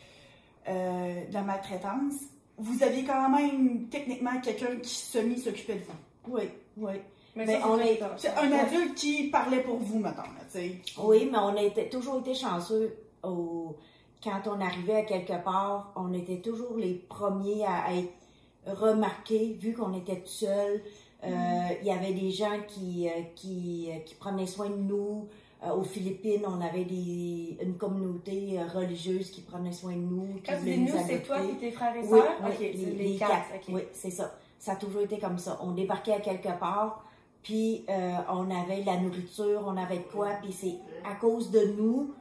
euh, de la maltraitance. Vous aviez quand même techniquement quelqu'un qui semi s'occupait de vous. Oui, oui. Mais Mais ça, on c'est est- top. C'est un adulte qui parlait pour vous, sais. Oui, mais on a été- toujours été chanceux. au- quand on arrivait à quelque part, on était toujours les premiers à être remarqués, vu qu'on était tout seul. Euh, Il y avait des gens qui, qui, euh, qui prenaient soin de nous. Euh, aux Philippines, on avait des, une communauté euh, religieuse qui prenait soin de nous. qui Quand tu dis nous, c'est toi et tes frères et sœurs? oui, les, les, les quatre. Oui, c'est ça. Ça a toujours été comme ça. On débarquait à quelque part, puis euh, on avait de la nourriture, on avait de quoi, puis c'est à cause de nous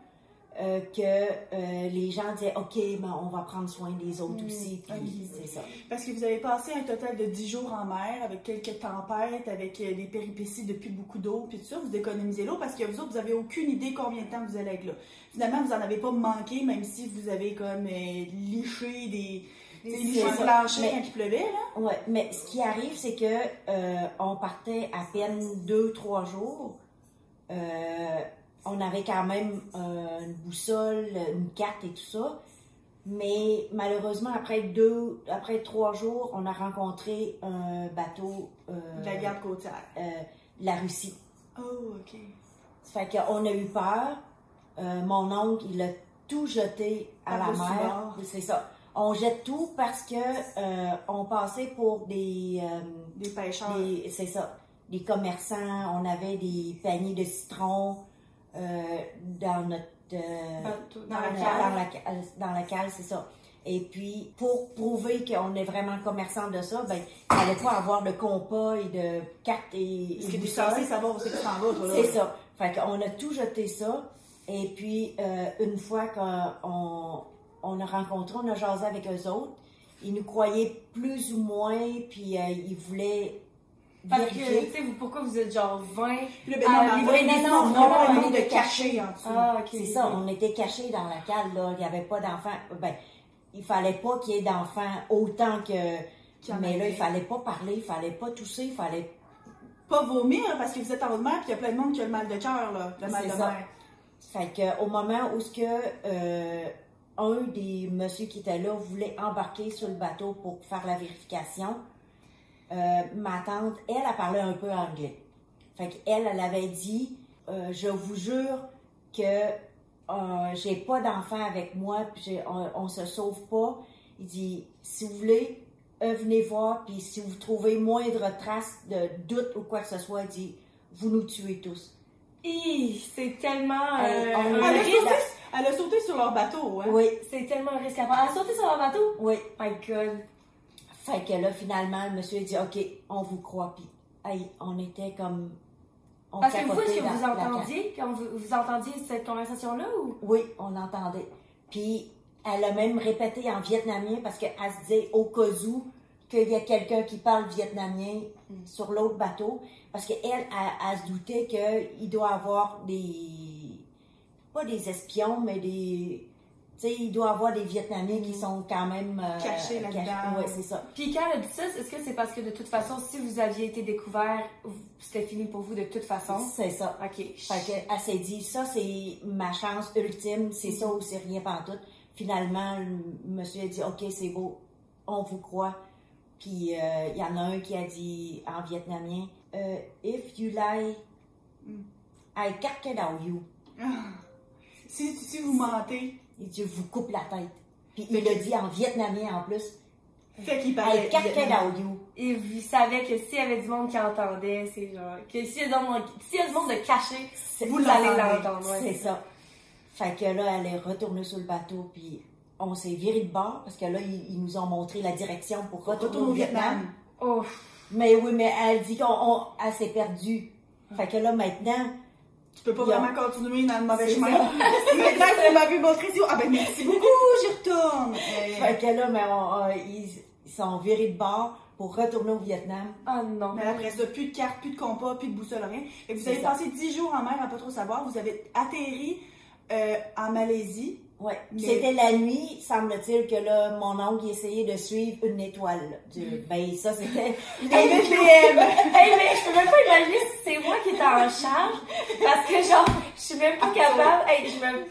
euh, que euh, les gens disaient OK, ben, on va prendre soin des autres Mm, aussi, puis c'est ça. Parce que vous avez passé un total de 10 jours en mer avec quelques tempêtes, avec euh, des péripéties depuis beaucoup d'eau, puis tout ça. Vous économisez l'eau parce que vous autres, vous avez aucune idée combien de temps vous allez être là. Finalement, vous en avez pas manqué, même si vous avez comme liché des, des planchers quand il pleuvait, là. Ouais, mais ce qui arrive, c'est que on partait à peine deux, trois jours. Euh, on avait quand même euh, une boussole, une carte et tout ça. Mais malheureusement, après deux, après trois jours, on a rencontré un bateau euh, De la garde côtière. euh, la Russie. Oh, OK. Ça fait qu'on a eu peur. Mon oncle, il a tout jeté à la mer. C'est ça. On jette tout parce que on passait pour des, Des pêcheurs. c'est ça, des commerçants. On avait des paniers de citron dans notre euh, Dans dans, la cale. dans la cale, dans la cale, c'est ça. Et puis, pour prouver qu'on est vraiment commerçant de ça, ben, il fallait pas avoir de compas et de cartes et, Parce et que boussole. censé savoir où c'est que tu t'en vas, toi, là. C'est ça. Fait qu'on a tout jeté ça. Et puis, euh, une fois qu'on on a rencontré, on a jasé avec eux autres, ils nous croyaient plus ou moins, puis euh, ils voulaient Parce que, tu sais, vous, pourquoi vous êtes genre 20? Puis là, ben, non, mais oui, en vrai, non, non, non, de cacher en dessous. Ah, ok. C'est ça, on était cachés dans la cale, là. Il n'y avait pas d'enfants. Ben, il fallait pas qu'il y ait d'enfants autant que. Qu'il y en Mais là, avait. il fallait pas parler, il fallait pas tousser, il fallait Pas vomir, parce que vous êtes en haute mer, puis il y a plein de monde qui a le mal de cœur, là. Le mal C'est de ça. mer. Fait que, au moment où ce que euh, un des messieurs qui était là voulait embarquer sur le bateau pour faire la vérification, euh, ma tante, elle, a parlé un peu anglais. Fait qu'elle, elle avait dit euh, Je vous jure que euh, j'ai pas d'enfant avec moi, puis on, on se sauve pas. Il dit Si vous voulez, euh, venez voir, puis si vous trouvez moindre trace de doute ou quoi que ce soit, il dit Vous nous tuez tous. C'est tellement on a Elle a, sauté, elle a sauté sur leur bateau, hein. Oui, C'est tellement un risque à prendre. Elle a sauté sur leur bateau? oui. My God. Fait que là, finalement, le monsieur a dit, OK, on vous croit. Puis, hey, on était comme on Parce que vous, est-ce que vous entendiez, quand vous, vous entendiez cette conversation-là ou? Oui, on l'entendait. Puis elle a même répété en vietnamien parce qu'elle se disait au cas où qu'il y a quelqu'un qui parle vietnamien Mm. sur l'autre bateau. Parce qu'elle, elle, elle se doutait qu'il doit avoir des. pas des espions, mais des. Sais, il doit avoir des Vietnamiens qui sont quand même. euh, Cachés là-dedans. Oui, c'est ça. Puis quand elle a dit ça, est-ce que c'est parce que de toute façon, si vous aviez été découvert, c'était fini pour vous de toute façon? C'est ça. Ok. Fait qu'elle s'est dit, ça, c'est ma chance ultime, c'est ça ou c'est rien tout. Finalement, le monsieur a dit, OK, c'est beau, on vous croit. Puis euh, il y en a un qui a dit en vietnamien, euh, If you lie, I cut it out you. Si, si vous mentez, Dit, je vous coupe la tête. Puis il l'a dit en vietnamien en plus, fait qu'il parlait. Et vous savez que s'il y avait du monde qui entendait, c'est genre. Que s'il y a du monde, s'il y a du monde de caché, vous, Vous allez l'entendez. l'entendre. ouais. C'est ça. Fait que là, elle est retournée sur le bateau, puis on s'est viré de bord, parce que là, ils, ils nous ont montré la direction pour retourner Retourne au Vietnam. Oh. Mais oui, mais elle dit qu'on s'est perdue. Fait que là, maintenant, Tu peux pas vraiment continuer dans le mauvais chemin. Maintenant <laughs> que vous m'avez montré, c'est ah ben merci beaucoup, j'y retourne. Fait que là, mais on- ils, ils sont virés de bord pour retourner au Vietnam. Oh non. Mais après ça, plus de cartes, plus de compas, plus de boussole, rien. Et vous avez ça. passé 10 jours en mer à pas trop savoir. Vous avez atterri euh, en Malaisie. Mais- C'était la nuit, semble-t-il, que là, mon oncle essayait de suivre une étoile. Du- Ben, ça, c'était. <laughs> <laughs> Les M. <laughs> Hey, mais je peux même pas imaginer si c'est moi qui étais en charge. Parce que, genre, je suis même pas capable. Hey, je me,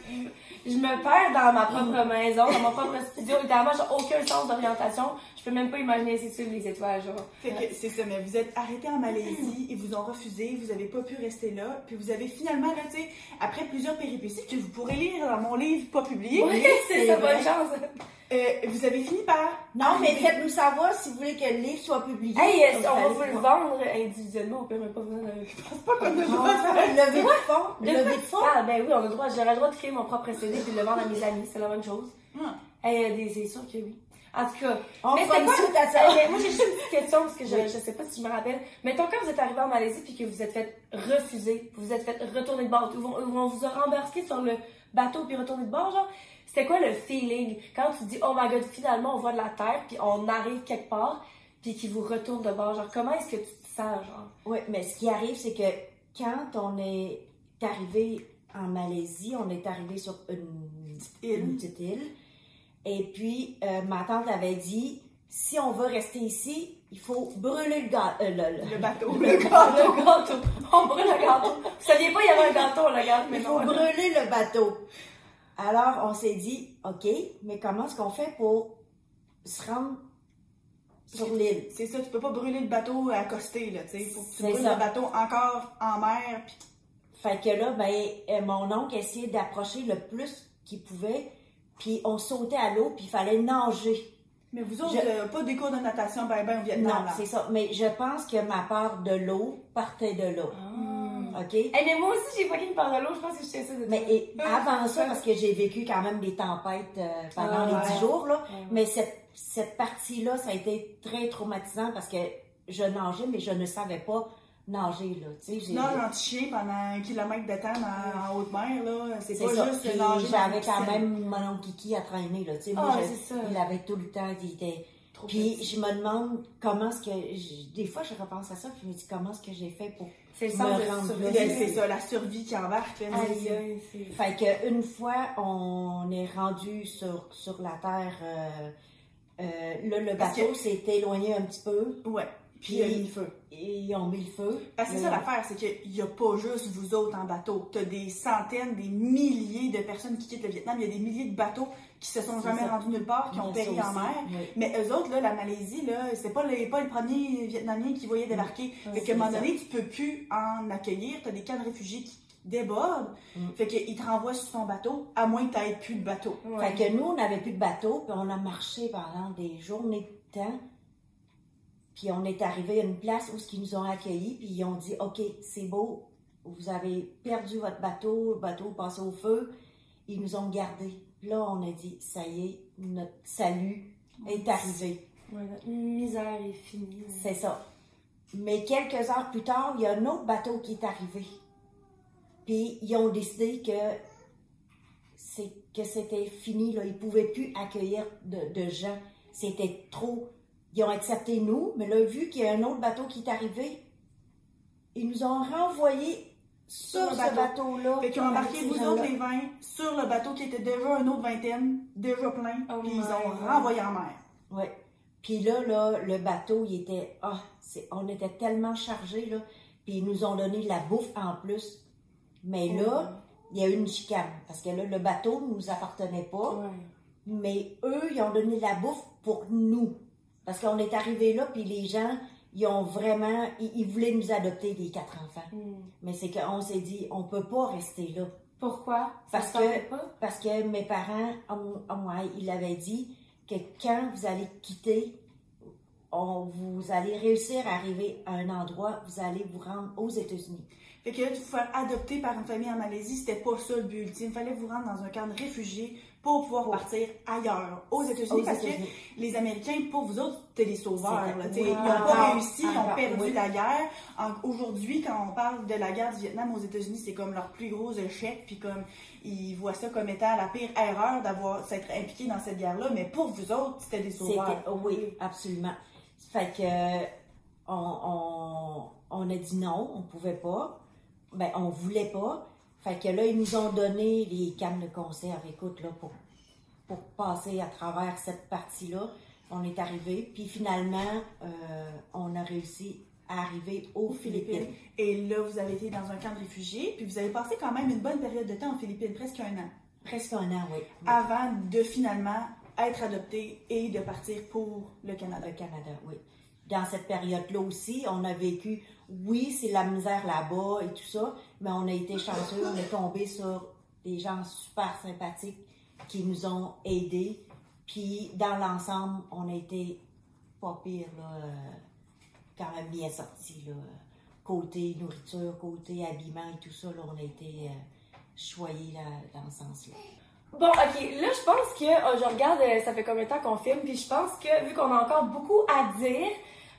je me perds dans ma propre maison, dans mon propre studio. Littéralement, j'ai aucun sens d'orientation. Je peux même pas imaginer de suivre les étoiles, genre. Fait que c'est ça, mais vous êtes arrêté en Malaisie, ils vous ont refusé, vous avez pas pu rester là, puis vous avez finalement, là, tu sais, après plusieurs péripéties que vous pourrez lire dans mon livre pas publié, Oui, c'est ça, bonne chance. euh, vous avez fini par. Non, mais faites-nous savoir si vous voulez que le livre soit publié. Hey, est-ce Vous qu'on va vous le vendre individuellement? On peut même pas vous donner pas comme de On va faire une levée de fonds. Une levée de fonds. Ah, ben oui, on a le droit, j'aurais le droit de créer mon propre CD et de le vendre à mes amis. C'est la bonne chose. Hum. Hey, des- c'est sûr que oui. En tout cas, On mais c'est quoi? suite à ça. Mais moi, j'ai juste une petite question parce que je, Oui. je sais pas si je me rappelle. Mettons, quand vous êtes arrivé en Malaisie puis que vous êtes fait refuser, vous vous êtes fait retourner de bord, ou on, ou on vous a rembarqué sur le bateau puis retourné de bord, genre, c'était quoi le feeling? Quand tu dis, oh my god, finalement, on voit de la terre puis on arrive quelque part puis qu'ils vous retournent de bord, genre, comment est-ce que tu te sens, genre? Oui, mais ce qui arrive, c'est que quand on est arrivé en Malaisie, on est arrivé sur une, une petite île. Et puis, euh, ma tante avait dit, si on veut rester ici, il faut brûler le gâteau. <laughs> Le bateau. <laughs> Le gâteau! On brûle le gâteau! Vous saviez pas, il y avait un gâteau, le gâteau, mais il faut non. brûler le bateau. Alors, on s'est dit, OK, mais comment est-ce qu'on fait pour se rendre sur l'île? C'est ça, tu peux pas brûler le bateau accosté, là, tu sais. Faut que tu brûles ça. le bateau encore en mer, Fait que là, ben, euh, mon oncle essayait d'approcher le plus qu'il pouvait, puis on sautait à l'eau, puis il fallait nager. Mais vous autres, Je- euh, pas des cours de natation ben ben au Vietnam, Non, c'est ça. Mais je pense que ma part de l'eau partait de là. Ah. OK? Hey, mais moi aussi, j'ai fucking peur de l'eau, je pense que je sais ça de Mais et avant ça, parce que j'ai vécu quand même des tempêtes euh, pendant Ah, les ouais. dix jours, là, Ouais. mais cette, cette partie-là, ça a été très traumatisant parce que je nageais, mais je ne savais pas nager, là. Tu sais, j'ai- Tu nages en chien pendant un kilomètre de temps en, haute mer, là. C'est pas ça. juste Puis nager J'avais quand même mon oncle Kiki à traîner, là. Tu sais, Ah, je- c'est ça. il avait tout le temps, il était... Trop Puis petit. je me demande comment est-ce que... je- Des fois, je repense à ça, puis je me dis comment est-ce que j'ai fait pour... C'est le me rendre là. C'est ça, la survie qui embarque. Aïe, aïe. Fait que une fois, on est rendu sur, sur la terre, euh, euh, là, le Parce bateau s'est éloigné un petit peu, Ouais. Puis il a mis le feu. et ils ont mis le feu. Parce que c'est Là, ça l'affaire, c'est qu'il n'y a pas juste vous autres en bateau. T'as des centaines, des milliers de personnes qui quittent le Vietnam. Il y a des milliers de bateaux qui se sont jamais ça. rendus nulle part, qui ont péri en mer. oui. Mais eux autres, là, la Malaisie, là, c'est pas, les, pas le premier Vietnamien qui voyait débarquer. fait qu'à un moment donné, tu peux plus en accueillir. T'as des camps de réfugiés qui débordent. Mm. Fait qu'ils te renvoient sur son bateau, à moins que t'aies plus de bateau. Ouais. Fait que nous, on n'avait plus de bateau, puis on a marché pendant des journées de temps. Puis on est arrivé à une place où ils nous ont accueillis, puis ils ont dit OK, c'est beau, vous avez perdu votre bateau, le bateau passé au feu. Ils nous ont gardés. Là, on a dit Ça y est, notre salut est arrivé. Notre misère est finie. C'est ça. Mais quelques heures plus tard, il y a un autre bateau qui est arrivé. Puis ils ont décidé que c'est que c'était fini, là. Ils pouvaient plus accueillir de, de gens. C'était trop. Ils ont accepté nous, mais là, vu qu'il y a un autre bateau qui est arrivé, ils nous ont renvoyés sur, le ce bateau. bateau-là. Fait qu'ils ont embarqué vous autres les 20 sur le bateau qui était déjà un autre vingtaine, déjà plein, Oh puis ils ont renvoyé en mer. Ouais. Puis là, là, le bateau, il était. Ah, on était tellement chargés, là. Puis ils nous ont donné de la bouffe en plus. Mais là, il y a eu une chicane. Parce que là, le bateau ne nous appartenait pas. Mais eux, ils ont donné de la bouffe pour nous. Parce qu'on est arrivé là, puis les gens, ils ont vraiment. Ils, ils voulaient nous adopter des quatre enfants. Hmm. Mais c'est qu'on s'est dit, on peut pas rester là. Pourquoi? Parce que- pas? Parce que mes parents, ouais, ils avaient dit que quand vous allez quitter, on, vous allez réussir à arriver à un endroit, vous allez vous rendre aux États-Unis. Fait que là, de vous faire adopter par une famille en Malaisie, c'était pas ça le but ultime. Fallait vous rendre dans un camp de réfugiés pour pouvoir partir ailleurs, aux États-Unis, parce que les Américains, pour vous autres, c'était des sauveurs. Là, ils n'ont pas réussi, ils ont encore, perdu oui. la guerre. Aujourd'hui, quand on parle de la guerre du Vietnam aux États-Unis, c'est comme leur plus gros échec, puis comme ils voient ça comme étant la pire erreur d'avoir s'être impliqué dans cette guerre-là. Mais pour vous autres, c'était des sauveurs. Oh oui, absolument. Fait que on, on, on a dit non, on pouvait pas. Ben, on voulait pas. Fait que là, ils nous ont donné les cannes de conserve, écoute, là, pour, pour passer à travers cette partie-là. On est arrivé, puis finalement, euh, on a réussi à arriver aux Philippines. Et là, vous avez été dans un camp de réfugiés, puis vous avez passé quand même une bonne période de temps aux Philippines, presque un an. Presque un an, oui. avant de finalement être adopté et de partir pour le Canada. Le Canada, oui. Dans cette période-là aussi, on a vécu, oui, c'est la misère là-bas et tout ça, mais on a été chanceux, on est tombé sur des gens super sympathiques qui nous ont aidés. Puis, dans l'ensemble, on a été pas pire, là, euh, quand même bien sortis, là. Côté nourriture, côté habillement et tout ça, là, on a été euh, choyés là, dans ce sens-là. Bon, ok, là, je pense que oh, je regarde, euh, ça fait combien de temps qu'on filme, puis je pense que vu qu'on a encore beaucoup à dire,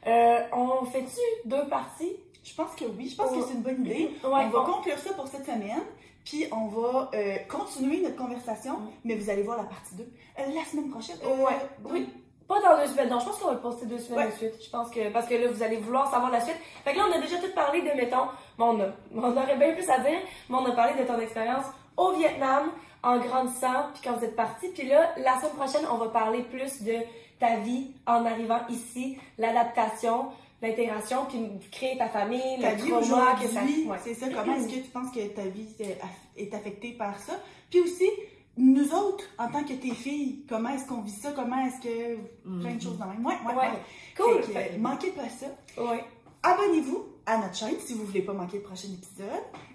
euh, on fait-tu deux parties? Je pense que oui, je pense que c'est une bonne idée. Ouais, on va on- conclure ça pour cette semaine, puis on va euh, continuer notre conversation, Mm. mais vous allez voir la partie 2 euh, la semaine prochaine. Ouais, oui. Pas dans deux semaines. Non, je pense qu'on va le poster deux semaines Ouais. de suite. Je pense que, parce que là, vous allez vouloir savoir la suite. Fait que là, on a déjà tout parlé de, mettons, bon, on, a, on aurait bien plus à dire, mais on a parlé de ton expérience au Vietnam, en grandissant, puis quand vous êtes parti. Puis là, la semaine prochaine, on va parler plus de ta vie en arrivant ici, l'adaptation, l'intégration, puis créer ta famille, Ta le vie trauma que ça... ouais. c'est ça. Comment est-ce que tu penses que ta vie est aff- est affectée par ça? Puis aussi, nous autres, en tant que tes filles, comment est-ce qu'on vit ça? Comment est-ce que... Plein de choses dans le même? Ouais, ouais, Ouais. ouais. Cool. Fait que, Fait- manquez pas ça. Ouais. Abonnez-vous à notre chaîne si vous voulez pas manquer le prochain épisode.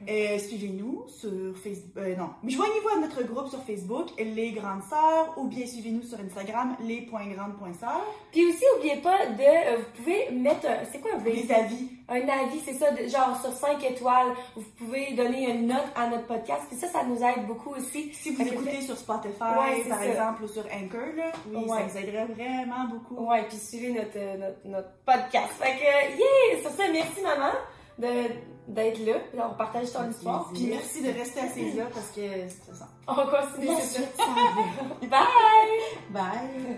Euh, Suivez-nous sur Facebook. Euh, non, mais joignez-vous à notre groupe sur Facebook, Les Grandes Sœurs, ou bien suivez-nous sur Instagram, les.grandes.sœurs. Puis aussi, oubliez pas de... euh, vous pouvez mettre... un- C'est quoi un Des avis. un avis, c'est ça, de- genre sur 5 étoiles. Vous pouvez donner une note à notre podcast. Puis ça, ça nous aide beaucoup aussi. Si vous Fait que écoutez sur Spotify, Ouais, c'est par ça. exemple, ou sur Anchor, là, oui, Ouais. ça nous aiderait vraiment beaucoup. Ouais, puis suivez notre, euh, notre, notre podcast. Fait que, yeah! Sur ça, merci maman de, d'être là. Puis on partage ton histoire. Puis merci de rester assise là parce que c'est ça. On continue, <laughs> ça. Merci. Bye! Bye.